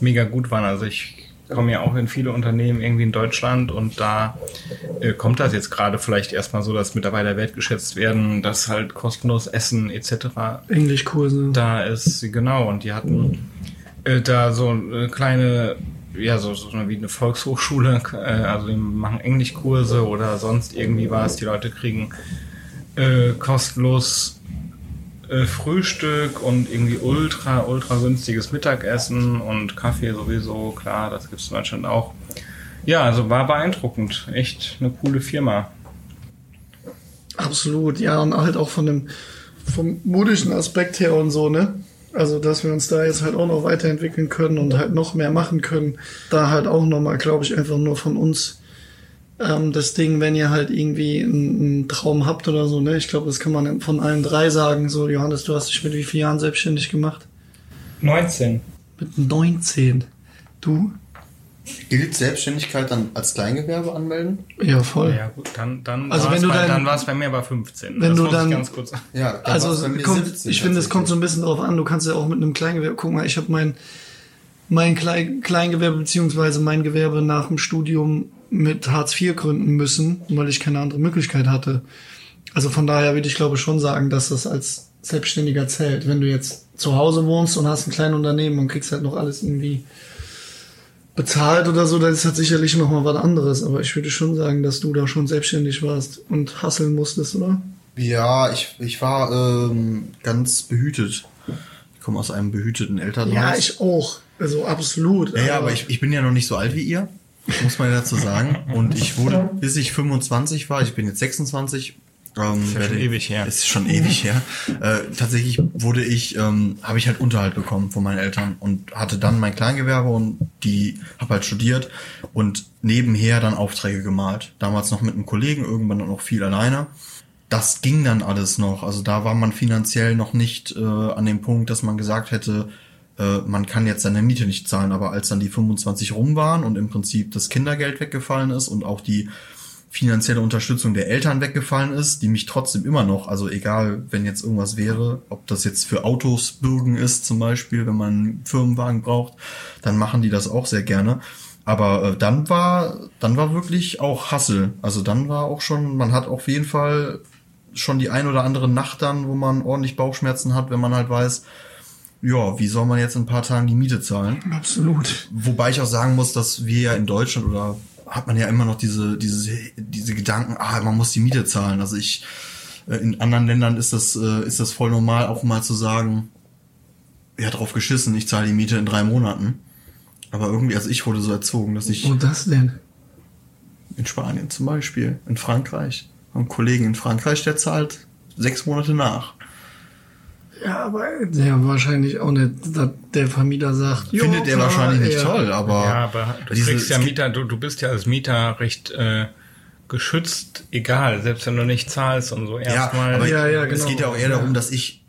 mega gut waren. Also ich komme ja auch in viele Unternehmen irgendwie in Deutschland und da äh, kommt das jetzt gerade vielleicht erstmal so, dass Mitarbeiter wertgeschätzt werden, dass halt kostenlos Essen etc. Englischkurse. da ist, genau, und die hatten äh, da so eine kleine, ja, so, so wie eine Volkshochschule, äh, also die machen Englischkurse oder sonst irgendwie was. Die Leute kriegen äh, kostenlos äh, Frühstück und irgendwie ultra, ultra günstiges Mittagessen und Kaffee sowieso, klar, das gibt's in Deutschland auch. Ja, also war beeindruckend. Echt eine coole Firma. Absolut, ja, und halt auch von dem, vom modischen Aspekt her und so, ne? Also, dass wir uns da jetzt halt auch noch weiterentwickeln können und halt noch mehr machen können. Da halt auch nochmal, glaube ich, einfach nur von uns ähm, das Ding, wenn ihr halt irgendwie einen, einen Traum habt oder so, ne? Ich glaube, das kann man von allen drei sagen. So, Johannes, du hast dich mit wie vielen Jahren selbstständig gemacht? 19. Mit 19. Du? Gilt Selbstständigkeit dann als Kleingewerbe anmelden? Ja, voll. Ja, gut, dann, dann Also wenn du bei, dein- dann war es bei mir bei 15. wenn das du muss dann- ich ganz kurz Ja, dann Also kommt, 17 ich finde, es kommt so ein bisschen drauf an. Du kannst ja auch mit einem Kleingewerbe, guck mal, ich habe mein, mein Klein, Kleingewerbe beziehungsweise mein Gewerbe nach dem Studium mit Hartz IV gründen müssen, weil ich keine andere Möglichkeit hatte. Also von daher würde ich glaube schon sagen, dass das als Selbstständiger zählt. Wenn du jetzt zu Hause wohnst und hast ein kleines Unternehmen und kriegst halt noch alles irgendwie bezahlt oder so, dann ist das sicherlich noch mal was anderes. Aber ich würde schon sagen, dass du da schon selbstständig warst und hasseln musstest, oder? Ja, ich, ich war ähm, ganz behütet. Ich komme aus einem behüteten Elternhaus. Ja, ich auch. Also absolut. Ja, ja, aber ich, ich bin ja noch nicht so alt wie ihr, muss man dazu sagen. Und ich wurde, bis ich 25 war, ich bin jetzt 26, ähm, ja schon ewig her. Ist schon ewig her. Äh, tatsächlich wurde ich, ähm, habe ich halt Unterhalt bekommen von meinen Eltern und hatte dann mein Kleingewerbe und die habe halt studiert und nebenher dann Aufträge gemalt. Damals noch mit einem Kollegen, irgendwann dann noch viel alleine. Das ging dann alles noch. Also da war man finanziell noch nicht äh, an dem Punkt, dass man gesagt hätte, äh, man kann jetzt seine Miete nicht zahlen. Aber als dann die 25 rum waren und im Prinzip das Kindergeld weggefallen ist und auch die finanzielle Unterstützung der Eltern weggefallen ist, die mich trotzdem immer noch, also egal, wenn jetzt irgendwas wäre, ob das jetzt für Autos bürgen ist zum Beispiel, wenn man einen Firmenwagen braucht, dann machen die das auch sehr gerne. Aber äh, dann war, dann war wirklich auch Hassel. Also dann war auch schon, man hat auf jeden Fall schon die ein oder andere Nacht dann, wo man ordentlich Bauchschmerzen hat, wenn man halt weiß, ja, wie soll man jetzt in ein paar Tagen die Miete zahlen? Absolut. Wobei ich auch sagen muss, dass wir ja in Deutschland oder hat man ja immer noch diese, diese, diese Gedanken, ah, man muss die Miete zahlen. Also ich, äh, in anderen Ländern ist das, äh, ist das voll normal, auch mal zu sagen, ja, drauf geschissen, ich zahle die Miete in drei Monaten. Aber irgendwie, also ich wurde so erzogen, dass ich Wo das denn? in Spanien zum Beispiel, in Frankreich, einen Kollegen in Frankreich, der zahlt sechs Monate nach. Ja, aber der wahrscheinlich auch nicht, dass der Vermieter sagt. Findet er wahrscheinlich nicht ja. toll, aber, Ja, aber du diese- kriegst ja es Mieter, du, du bist ja als Mieter recht äh, geschützt, egal, selbst wenn du nicht zahlst und so Ja, erstmal. aber Ja, ja, es genau. geht ja auch eher darum, dass ich,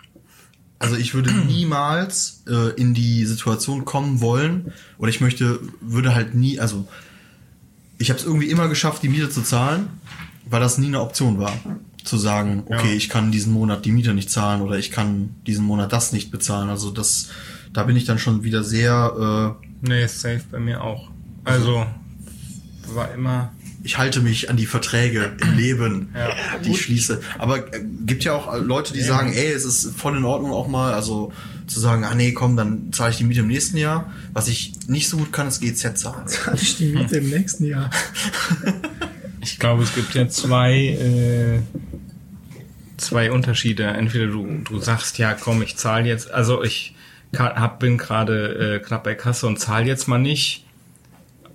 also ich würde niemals äh, in die Situation kommen wollen, oder ich möchte, würde halt nie, also ich habe es irgendwie immer geschafft, die Miete zu zahlen, weil das nie eine Option war. Zu sagen, okay, Ja. ich kann diesen Monat die Miete nicht zahlen oder ich kann diesen Monat das nicht bezahlen. Also das, da bin ich dann schon wieder sehr, äh, nee, ist safe bei mir auch. Also war immer. ich halte mich an die Verträge im Leben, Ja. die ich schließe. Aber äh, gibt ja auch Leute, die sagen, ey, es ist voll in Ordnung auch mal, also zu sagen, ah nee, komm, dann zahle ich die Miete im nächsten Jahr. Was ich nicht so gut kann, ist GZ zahlen. Zahl ich die Miete im nächsten Jahr. Ich glaube, es gibt ja zwei, äh, zwei Unterschiede. Entweder du, du sagst, ja komm, ich zahle jetzt, also ich hab, bin gerade äh, knapp bei Kasse und zahle jetzt mal nicht.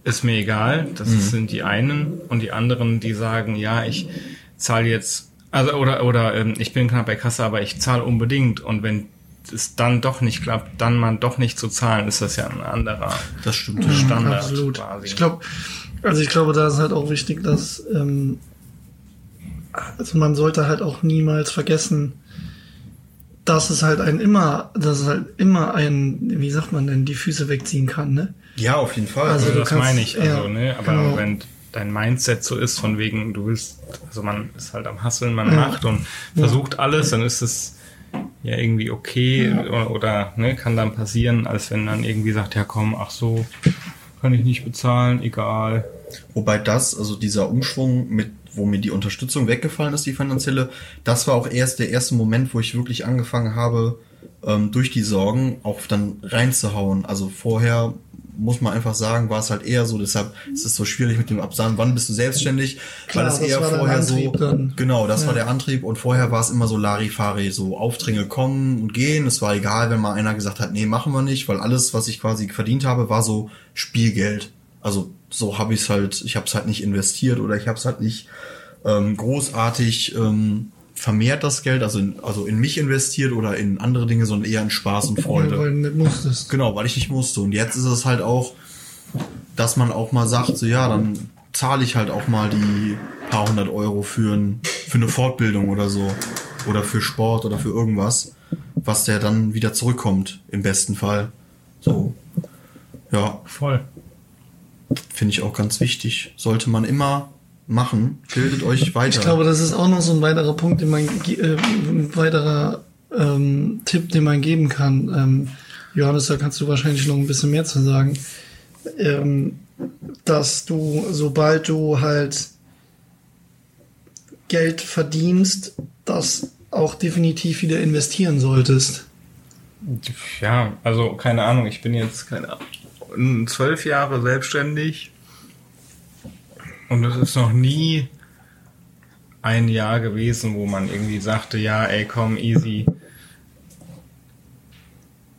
Ist mir egal. Das sind die einen. Und die anderen, die sagen, ja, ich zahle jetzt, also oder oder ähm, ich bin knapp bei Kasse, aber ich zahle unbedingt. Und wenn es dann doch nicht klappt, dann man doch nicht zu zahlen, ist das ja ein anderer Das stimmt. Mhm. Standard Absolut. quasi. Ich glaube, also ich glaube, da ist halt auch wichtig, dass ähm, also man sollte halt auch niemals vergessen, dass es halt ein immer, dass es halt immer ein, wie sagt man denn, die Füße wegziehen kann, ne? Ja, auf jeden Fall. Also Also das kannst- meine ich, also, ja, ne, aber genau. wenn dein Mindset so ist, von wegen, du willst, also man ist halt am Hasseln, man Ja. macht und versucht alles, dann ist es ja irgendwie okay oder, oder ne, kann dann passieren, als wenn dann irgendwie sagt, ja komm, ach so, kann ich nicht bezahlen, egal. Wobei das, also dieser Umschwung mit, wo mir die Unterstützung weggefallen ist, die finanzielle, das war auch erst der erste Moment, wo ich wirklich angefangen habe, ähm, durch die Sorgen auch dann reinzuhauen. Also vorher muss man einfach sagen, war es halt eher so, deshalb ist es so schwierig mit dem Absagen, wann bist du selbstständig, Klar, weil es eher vorher so, dann. genau, das Ja. war der Antrieb und vorher war es immer so Larifari, so Aufträge kommen und gehen, es war egal, wenn mal einer gesagt hat, nee, machen wir nicht, weil alles, was ich quasi verdient habe, war so Spielgeld. Also so habe ich es halt, ich habe es halt nicht investiert oder ich habe es halt nicht ähm, großartig ähm, vermehrt das Geld, also in, also in mich investiert oder in andere Dinge, sondern eher in Spaß und Freude. Weil du nicht musstest. Genau, weil ich nicht musste. Und jetzt ist es halt auch, dass man auch mal sagt, so ja, dann zahle ich halt auch mal die paar hundert Euro für, ein, für eine Fortbildung oder so. Oder für Sport oder für irgendwas, was der dann wieder zurückkommt, im besten Fall. So. Ja, Voll. finde ich auch ganz wichtig. Sollte man immer machen. Bildet euch weiter. Ich glaube, das ist auch noch so ein weiterer Punkt, den man, äh, ein weiterer ähm, Tipp, den man geben kann. Ähm, Johannes, da kannst du wahrscheinlich noch ein bisschen mehr zu sagen. Ähm, dass du, sobald du halt Geld verdienst, das auch definitiv wieder investieren solltest. Ja, also keine Ahnung, ich bin jetzt keine Ahnung, zwölf Jahre selbstständig und es ist noch nie ein Jahr gewesen, wo man irgendwie sagte, ja, ey, komm, easy.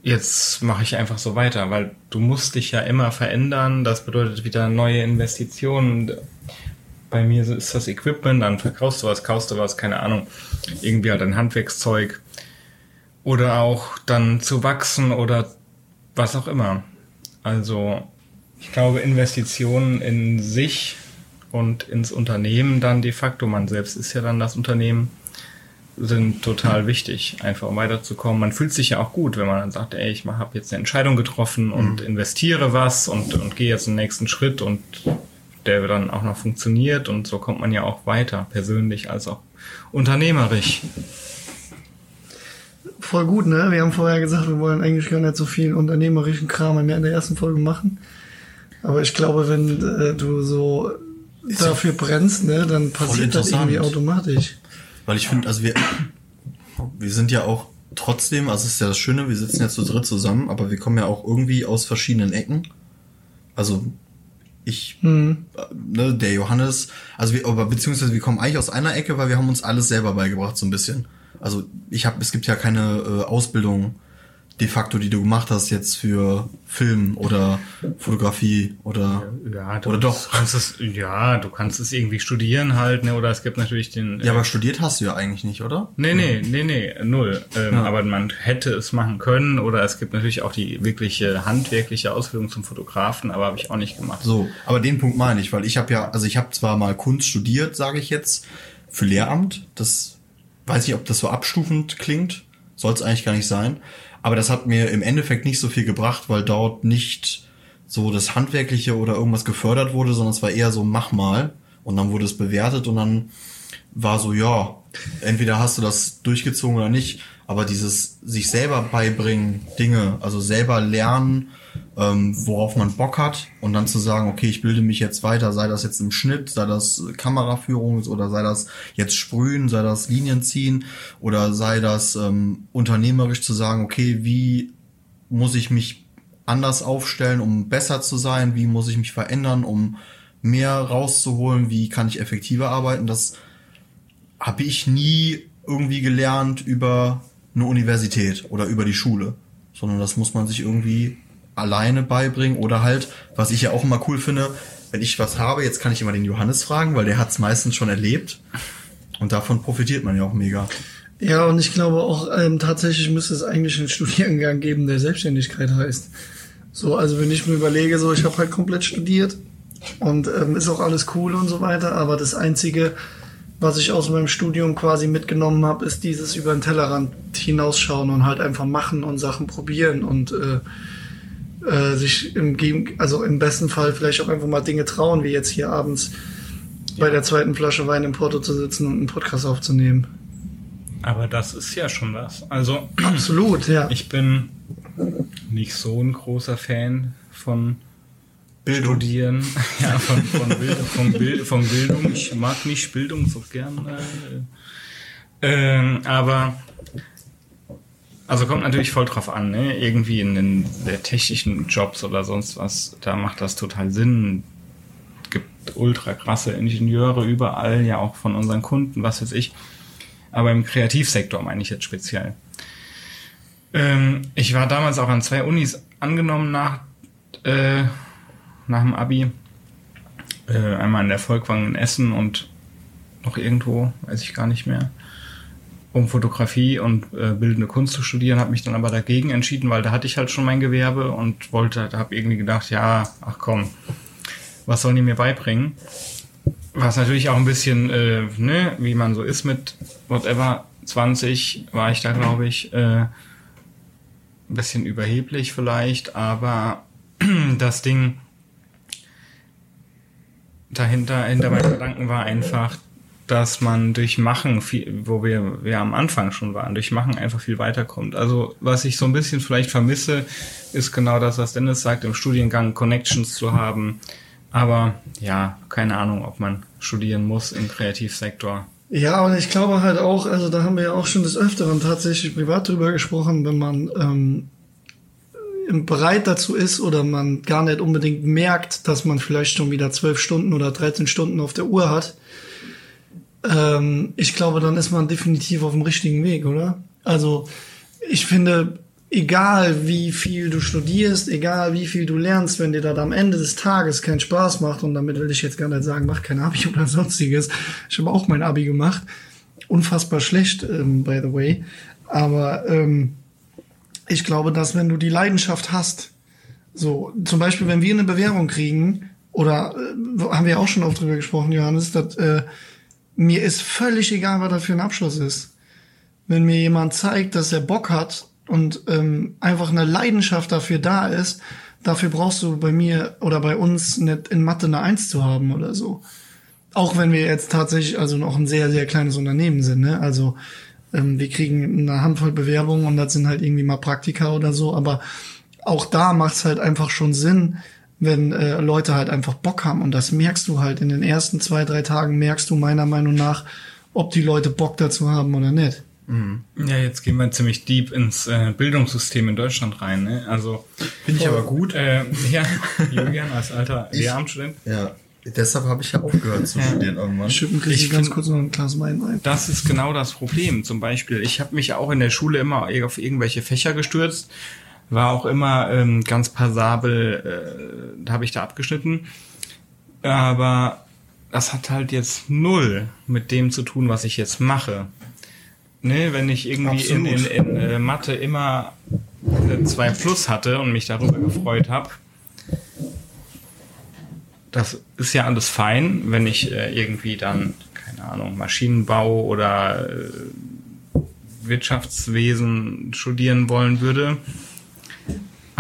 Jetzt mache ich einfach so weiter, weil du musst dich ja immer verändern. Das bedeutet wieder neue Investitionen. Bei mir ist das Equipment, dann verkaufst du was, kaufst du was, keine Ahnung. Irgendwie halt ein Handwerkszeug oder auch dann zu wachsen oder was auch immer. Also ich glaube, Investitionen in sich und ins Unternehmen dann de facto, man selbst ist ja dann das Unternehmen, sind total wichtig, einfach um weiterzukommen. Man fühlt sich ja auch gut, wenn man dann sagt, ey, ich habe jetzt eine Entscheidung getroffen und investiere was und, und gehe jetzt den nächsten Schritt und der dann auch noch funktioniert und so kommt man ja auch weiter, persönlich als auch unternehmerisch. Voll gut, ne? Wir haben vorher gesagt, wir wollen eigentlich gar nicht so viel unternehmerischen Kram mehr in der ersten Folge machen. Aber ich glaube, wenn äh, du so dafür brennst, ne, dann passiert das irgendwie automatisch. Weil ich finde, also wir, wir sind ja auch trotzdem, also es ist ja das Schöne, wir sitzen ja zu dritt zusammen, aber wir kommen ja auch irgendwie aus verschiedenen Ecken. Also ich, Hm. äh, ne, der Johannes, also wir, aber beziehungsweise wir kommen eigentlich aus einer Ecke, weil wir haben uns alles selber beigebracht so ein bisschen. Also ich habe, es gibt ja keine äh, Ausbildung de facto, die du gemacht hast jetzt für Film oder Fotografie oder Ja, du Oder doch? kannst es, ja, du kannst es irgendwie studieren halt, ne? Oder es gibt natürlich den. ja, aber studiert hast du ja eigentlich nicht, oder? Nee, nee, nee, nee, null. Ähm, Ja. Aber man hätte es machen können oder es gibt natürlich auch die wirkliche handwerkliche Ausbildung zum Fotografen, aber habe ich auch nicht gemacht. So, aber den Punkt meine ich, weil ich habe ja, also ich habe zwar mal Kunst studiert, sage ich jetzt, für Lehramt. Das weiß ich, ob das so abstufend klingt. Soll es eigentlich gar nicht sein. Aber das hat mir im Endeffekt nicht so viel gebracht, weil dort nicht so das Handwerkliche oder irgendwas gefördert wurde, sondern es war eher so, mach mal. Und dann wurde es bewertet und dann war so, ja, entweder hast du das durchgezogen oder nicht, aber dieses sich selber beibringen, Dinge, also selber lernen, ähm, worauf man Bock hat und dann zu sagen, okay, ich bilde mich jetzt weiter, sei das jetzt im Schnitt, sei das Kameraführung oder sei das jetzt Sprühen, sei das Linien ziehen oder sei das ähm, unternehmerisch zu sagen, okay, wie muss ich mich anders aufstellen, um besser zu sein, wie muss ich mich verändern, um mehr rauszuholen, wie kann ich effektiver arbeiten, das habe ich nie irgendwie gelernt über eine Universität oder über die Schule, sondern das muss man sich irgendwie alleine beibringen oder halt, was ich ja auch immer cool finde, wenn ich was habe, jetzt kann ich immer den Johannes fragen, weil der hat es meistens schon erlebt und davon profitiert man ja auch mega. Ja, und ich glaube auch, ähm, tatsächlich müsste es eigentlich einen Studiengang geben, der Selbstständigkeit heißt. So, also wenn ich mir überlege, so ich habe halt komplett studiert und ähm, ist auch alles cool und so weiter, aber das Einzige, was ich aus meinem Studium quasi mitgenommen habe, ist dieses über den Tellerrand hinausschauen und halt einfach machen und Sachen probieren und äh, äh, sich im also im besten Fall vielleicht auch einfach mal Dinge trauen, wie jetzt hier abends bei der zweiten Flasche Wein im Porto zu sitzen und einen Podcast aufzunehmen. Aber das ist ja schon was. Also Absolut, ja. ich bin nicht so ein großer Fan von Bildung. Studieren, ja, von, von, Bild, von, Bild, von Bildung. Ich mag nicht Bildung so gern. Äh, ähm, aber also kommt natürlich voll drauf an, ne? Irgendwie in den der technischen Jobs oder sonst was, da macht das total Sinn. Gibt ultra krasse Ingenieure überall, ja auch von unseren Kunden, was weiß ich. Aber im Kreativsektor meine ich jetzt speziell. Ähm, ich war damals auch an zwei Unis angenommen nach, äh, nach dem Abi. Äh, einmal in der Volkwang in Essen und noch irgendwo, weiß ich gar nicht mehr, um Fotografie und äh, bildende Kunst zu studieren, habe mich dann aber dagegen entschieden, weil da hatte ich halt schon mein Gewerbe und wollte, habe irgendwie gedacht, ja, ach komm, was sollen die mir beibringen? Was natürlich auch ein bisschen, äh, ne, wie man so ist mit whatever, 20 war ich da, glaube ich, äh, ein bisschen überheblich vielleicht, aber das Ding dahinter, hinter meinen Gedanken war einfach, dass man durch Machen, viel, wo wir, wir am Anfang schon waren, durch Machen einfach viel weiterkommt. Also was ich so ein bisschen vielleicht vermisse, ist genau das, was Dennis sagt, im Studiengang Connections zu haben. Aber ja, keine Ahnung, ob man studieren muss im Kreativsektor. Ja, und ich glaube halt auch, also da haben wir ja auch schon des Öfteren tatsächlich privat drüber gesprochen, wenn man ähm, bereit dazu ist oder man gar nicht unbedingt merkt, dass man vielleicht schon wieder zwölf Stunden oder 13 Stunden auf der Uhr hat, ähm, ich glaube, dann ist man definitiv auf dem richtigen Weg, oder? Also ich finde, egal wie viel du studierst, egal wie viel du lernst, wenn dir das am Ende des Tages keinen Spaß macht, und damit will ich jetzt gar nicht sagen, mach kein Abi oder sonstiges. Ich habe auch mein Abi gemacht. Unfassbar schlecht, ähm, by the way. Aber ähm, ich glaube, dass wenn du die Leidenschaft hast, so zum Beispiel, wenn wir eine Bewerbung kriegen, oder äh, haben wir auch schon oft drüber gesprochen, Johannes, dass äh, mir ist völlig egal, was das für ein Abschluss ist. Wenn mir jemand zeigt, dass er Bock hat und ähm, einfach eine Leidenschaft dafür da ist, dafür brauchst du bei mir oder bei uns nicht in Mathe eine Eins zu haben oder so. Auch wenn wir jetzt tatsächlich also noch ein sehr, sehr kleines Unternehmen sind, ne? Also ähm, wir kriegen eine Handvoll Bewerbungen und das sind halt irgendwie mal Praktika oder so, aber auch da macht's halt einfach schon Sinn, wenn äh, Leute halt einfach Bock haben und das merkst du halt in den ersten zwei, drei Tagen merkst du meiner Meinung nach, ob die Leute Bock dazu haben oder nicht. Ja, jetzt gehen wir ziemlich deep ins äh, Bildungssystem in Deutschland rein. Ne? Also Finde ich aber gut. äh, ja, Julian als alter Lehramtsstudent. Ja, deshalb habe ich ja aufgehört zu studieren irgendwann. Schippen kriege Ich ich ganz find- kurz noch ein Glas Wein rein. Das ist genau das Problem. Zum Beispiel, ich habe mich ja auch in der Schule immer auf irgendwelche Fächer gestürzt, war auch immer ähm, ganz passabel, äh, habe ich da abgeschnitten. Aber das hat halt jetzt null mit dem zu tun, was ich jetzt mache. Ne, wenn ich irgendwie in, in, Absolut. in äh, Mathe immer eine 2 plus hatte und mich darüber gefreut habe, das ist ja alles fein, wenn ich äh, irgendwie dann, keine Ahnung, Maschinenbau oder äh, Wirtschaftswesen studieren wollen würde.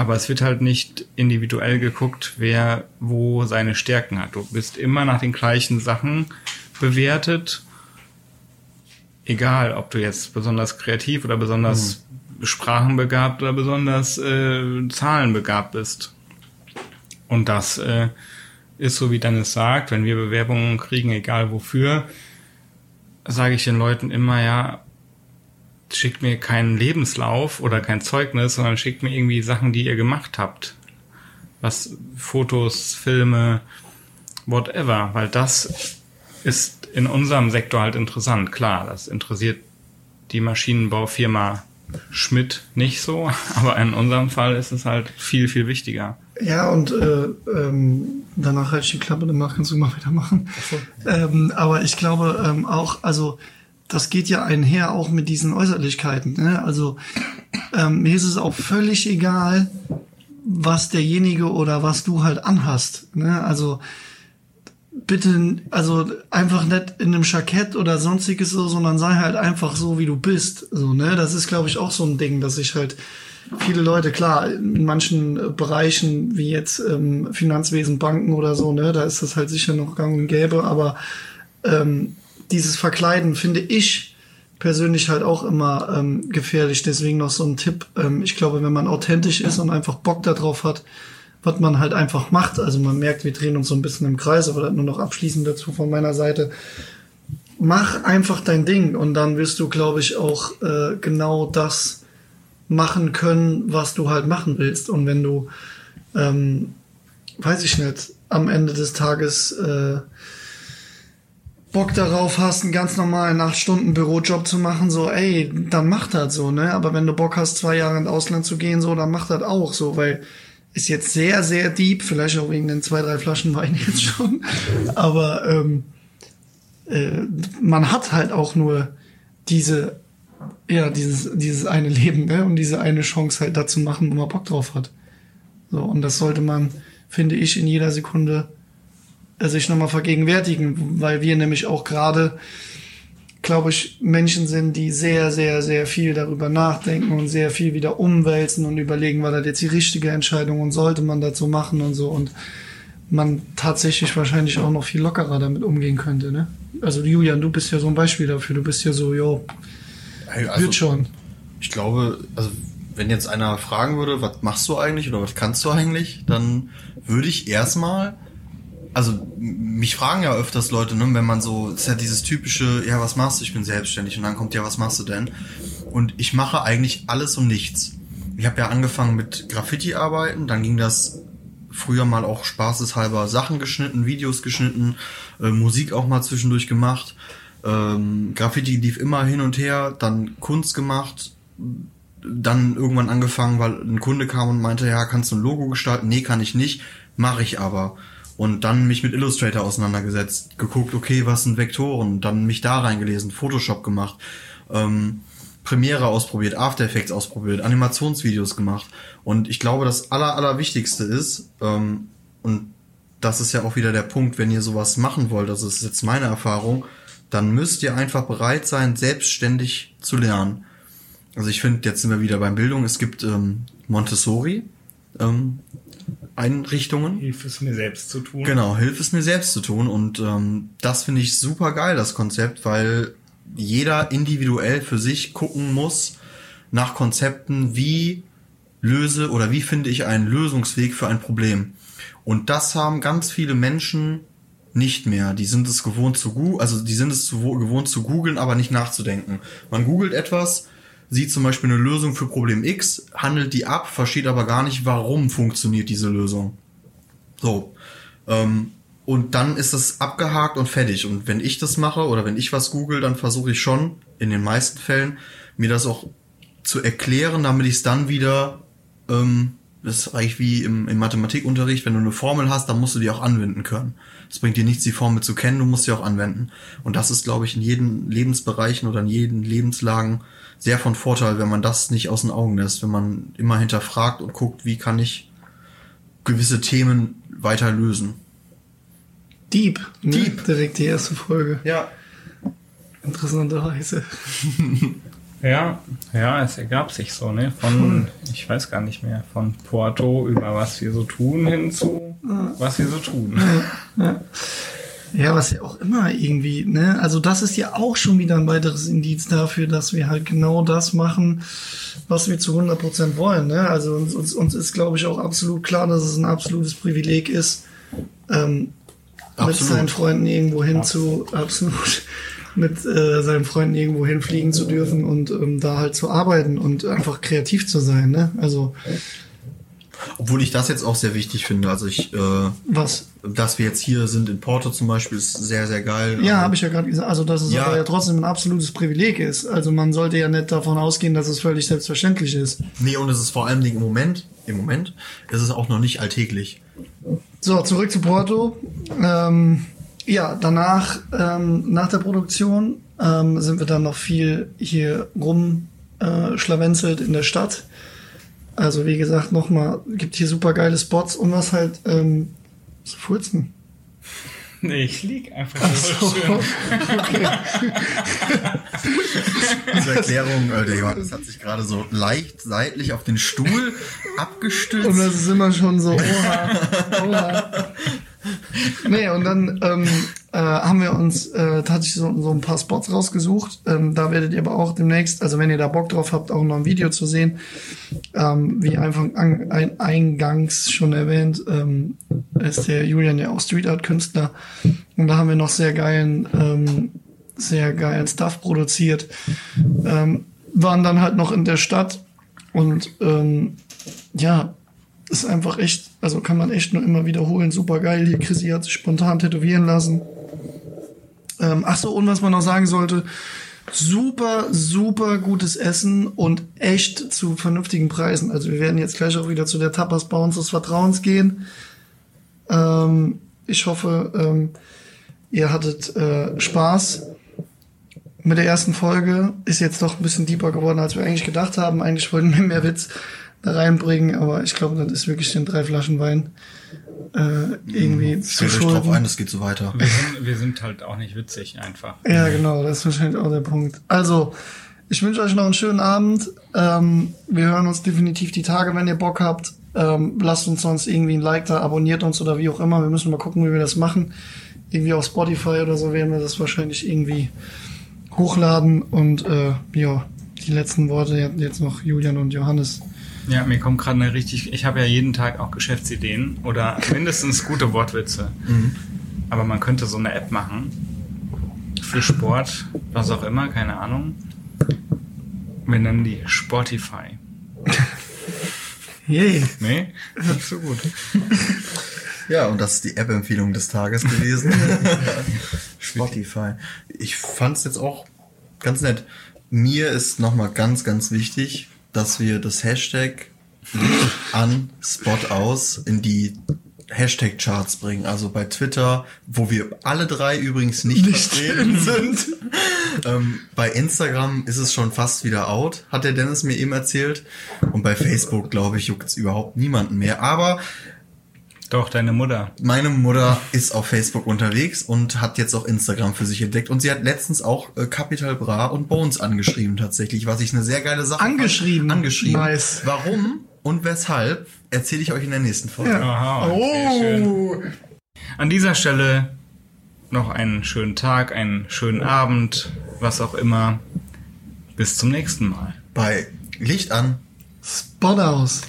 Aber es wird halt nicht individuell geguckt, wer wo seine Stärken hat. Du bist immer nach den gleichen Sachen bewertet. Egal, ob du jetzt besonders kreativ oder besonders sprachenbegabt oder besonders äh, zahlenbegabt bist. Und das äh, ist so, wie Dennis sagt, wenn wir Bewerbungen kriegen, egal wofür, sage ich den Leuten immer, ja, schickt mir keinen Lebenslauf oder kein Zeugnis, sondern schickt mir irgendwie Sachen, die ihr gemacht habt. Was, Fotos, Filme, whatever, weil das ist in unserem Sektor halt interessant. Klar, das interessiert die Maschinenbaufirma Schmidt nicht so, aber in unserem Fall ist es halt viel, viel wichtiger. Ja, und äh, ähm, danach halt ich die Klappe, danach kannst du mal weitermachen. Ähm, aber ich glaube ähm, auch, also das geht ja einher auch mit diesen Äußerlichkeiten. Ne? Also ähm, mir ist es auch völlig egal, was derjenige oder was du halt anhast. Ne? Also bitte, also einfach nicht in einem Jackett oder sonstiges so, sondern sei halt einfach so, wie du bist. So, ne? Das ist, glaube ich, auch so ein Ding, dass ich halt viele Leute, klar, in manchen Bereichen, wie jetzt ähm, Finanzwesen, Banken oder so, ne, da ist das halt sicher noch gang und gäbe, aber ähm, dieses Verkleiden finde ich persönlich halt auch immer ähm, gefährlich. Deswegen noch so ein Tipp. Ähm, ich glaube, wenn man authentisch ist und einfach Bock darauf hat, was man halt einfach macht, also man merkt, wir drehen uns so ein bisschen im Kreis, aber nur noch abschließend dazu von meiner Seite. Mach einfach dein Ding und dann wirst du, glaube ich, auch äh, genau das machen können, was du halt machen willst. Und wenn du, ähm, weiß ich nicht, am Ende des Tages äh, Bock darauf hast, einen ganz normalen 8-Stunden-Bürojob zu machen, so, ey, dann mach das so, ne? Aber wenn du Bock hast, zwei Jahre ins Ausland zu gehen, so, dann mach das auch so, weil ist jetzt sehr, sehr deep, vielleicht auch wegen den zwei, drei Flaschen Wein jetzt schon. Aber ähm, äh, man hat halt auch nur diese ja, dieses, dieses eine Leben, ne? Und diese eine Chance halt dazu machen, wo man Bock drauf hat. So, und das sollte man, finde ich, in jeder Sekunde sich nochmal vergegenwärtigen, weil wir nämlich auch gerade, glaube ich, Menschen sind, die sehr, sehr, sehr viel darüber nachdenken und sehr viel wieder umwälzen und überlegen, war das jetzt die richtige Entscheidung und sollte man dazu machen und so und man tatsächlich wahrscheinlich auch noch viel lockerer damit umgehen könnte, ne? Also Julian, du bist ja so ein Beispiel dafür. Du bist ja so, jo, Also, wird schon. Ich glaube, also wenn jetzt einer fragen würde, was machst du eigentlich oder was kannst du eigentlich, dann würde ich erstmal, also mich fragen ja öfters Leute, ne, wenn man so, ist ja dieses typische, ja, was machst du? Ich bin selbstständig und dann kommt ja, was machst du denn? Und ich mache eigentlich alles und nichts. Ich habe ja angefangen mit Graffiti-Arbeiten, dann ging das früher mal auch spaßeshalber Sachen geschnitten, Videos geschnitten, äh, Musik auch mal zwischendurch gemacht. Ähm, Graffiti lief immer hin und her, dann Kunst gemacht, dann irgendwann angefangen, weil ein Kunde kam und meinte, ja, kannst du ein Logo gestalten? Nee, kann ich nicht, mache ich aber. Und dann mich mit Illustrator auseinandergesetzt, geguckt, okay, was sind Vektoren, dann mich da reingelesen, Photoshop gemacht, ähm, Premiere ausprobiert, After Effects ausprobiert, Animationsvideos gemacht. Und ich glaube, das Aller, Allerwichtigste ist, ähm, und das ist ja auch wieder der Punkt, wenn ihr sowas machen wollt, das ist jetzt meine Erfahrung, dann müsst ihr einfach bereit sein, selbstständig zu lernen. Also ich finde, jetzt sind wir wieder beim Bildung, es gibt ähm, Montessori ähm, Einrichtungen. Hilfe es mir selbst zu tun. Genau, hilf es mir selbst zu tun. Und ähm, das finde ich super geil, das Konzept, weil jeder individuell für sich gucken muss nach Konzepten, wie löse oder wie finde ich einen Lösungsweg für ein Problem. Und das haben ganz viele Menschen nicht mehr. Die sind es gewohnt zu gu also die sind es zu, gewohnt zu googeln, aber nicht nachzudenken. Man googelt etwas, sieht zum Beispiel eine Lösung für Problem X, handelt die ab, versteht aber gar nicht, warum funktioniert diese Lösung. So. Ähm, und dann ist es abgehakt und fertig. Und wenn ich das mache oder wenn ich was google, dann versuche ich schon, in den meisten Fällen, mir das auch zu erklären, damit ich es dann wieder, ähm, das ist eigentlich wie im, im Mathematikunterricht, wenn du eine Formel hast, dann musst du die auch anwenden können. Es bringt dir nichts, die Formel zu kennen, du musst sie auch anwenden. Und das ist, glaube ich, in jeden Lebensbereichen oder in jeden Lebenslagen sehr von Vorteil, wenn man das nicht aus den Augen lässt, wenn man immer hinterfragt und guckt, wie kann ich gewisse Themen weiter lösen. Deep. Ne? Deep. Direkt die erste Folge. Ja. Interessanterweise. Ja, ja, es ergab sich so, ne? Von, ich weiß gar nicht mehr, von Porto über was wir so tun hin zu was wir so tun. Ja, was ja auch immer irgendwie, ne? Also das ist ja auch schon wieder ein weiteres Indiz dafür, dass wir halt genau das machen, was wir zu 100% wollen, ne? Also uns, uns, uns ist, glaube ich, auch absolut klar, dass es ein absolutes Privileg ist, ähm, mit seinen Freunden irgendwo hin zu, absolut, mit äh, seinen Freunden irgendwo hinfliegen zu dürfen und ähm, da halt zu arbeiten und einfach kreativ zu sein, ne? Also Obwohl ich das jetzt auch sehr wichtig finde. Also ich, äh, was? dass wir jetzt hier sind in Porto zum Beispiel, ist sehr, sehr geil. Ja, Also, habe ich ja gerade gesagt. Also, dass es Ja. aber ja trotzdem ein absolutes Privileg ist. Also, man sollte ja nicht davon ausgehen, dass es völlig selbstverständlich ist. Nee, und es ist vor allem im Moment, im Moment, ist es auch noch nicht alltäglich. So, zurück zu Porto. Ähm, ja, danach, ähm, nach der Produktion, ähm, sind wir dann noch viel hier rum äh, schlawenzelt in der Stadt. Also wie gesagt, nochmal, gibt hier super geile Spots und was halt, ähm, so Furzen. Nee, ich lieg einfach so, So, schön. okay. Zur Erklärung, äh, der Johannes hat sich gerade so leicht seitlich auf den Stuhl abgestützt. Und das ist immer schon so, oha, oha. Nee, und dann ähm, äh, haben wir uns äh, tatsächlich so, so ein paar Spots rausgesucht. Ähm, da werdet ihr aber auch demnächst, also wenn ihr da Bock drauf habt, auch noch ein Video zu sehen. Ähm, wie einfach an, ein, eingangs schon erwähnt, ähm, ist der Julian ja auch Street Art Künstler. Und da haben wir noch sehr geilen, ähm, sehr geilen Stuff produziert. Ähm, waren dann halt noch in der Stadt und ähm, ja, ist einfach echt, also kann man echt nur immer wiederholen. Super geil. Hier, Chrissy hat sich spontan tätowieren lassen. Ähm, ach so, und was man noch sagen sollte, super, super gutes Essen und echt zu vernünftigen Preisen. Also wir werden jetzt gleich auch wieder zu der Tapas uns des Vertrauens gehen. Ähm, ich hoffe, ähm, ihr hattet äh, Spaß mit der ersten Folge. Ist jetzt doch ein bisschen deeper geworden, als wir eigentlich gedacht haben. Eigentlich wollten wir mehr Witz da reinbringen, aber ich glaube, das ist wirklich den drei Flaschen Wein äh, irgendwie zu Stellt euch drauf schulden. ein, das geht so weiter. Wir sind, wir sind halt auch nicht witzig einfach. Ja, genau, das ist wahrscheinlich auch der Punkt. Also, ich wünsche euch noch einen schönen Abend. Ähm, wir hören uns definitiv die Tage, wenn ihr Bock habt. Ähm, lasst uns sonst irgendwie ein Like da, abonniert uns oder wie auch immer. Wir müssen mal gucken, wie wir das machen. Irgendwie auf Spotify oder so werden wir das wahrscheinlich irgendwie hochladen. Und äh, ja, die letzten Worte jetzt noch Julian und Johannes. Ja, mir kommt gerade eine richtig. Ich habe ja jeden Tag auch Geschäftsideen oder mindestens gute Wortwitze. Aber man könnte so eine App machen. Für Sport, was auch immer, keine Ahnung. Wir nennen die Sportify. Yay. Nee? Nicht so gut. Ja, und das ist die App-Empfehlung des Tages gewesen. Spotify. Ich fand es jetzt auch ganz nett. Mir ist nochmal ganz, ganz wichtig, dass wir das Hashtag Licht an Spot aus in die Hashtag-Charts bringen. Also bei Twitter, wo wir alle drei übrigens nicht, Nicht vertreten sind. ähm, bei Instagram ist es schon fast wieder out, hat der Dennis mir eben erzählt. Und bei Facebook, glaube ich, juckt es überhaupt niemanden mehr. Aber Doch, deine Mutter. meine Mutter ist auf Facebook unterwegs und hat jetzt auch Instagram für sich entdeckt. Und sie hat letztens auch äh, Capital Bra und Bones angeschrieben tatsächlich, was ich eine sehr geile Sache Angeschrieben? fand. Angeschrieben. Nice. Warum und weshalb erzähle ich euch in der nächsten Folge. Aha, sehr schön. Oh. An dieser Stelle noch einen schönen Tag, einen schönen Abend, was auch immer. Bis zum nächsten Mal. Bei Licht an. Spot aus.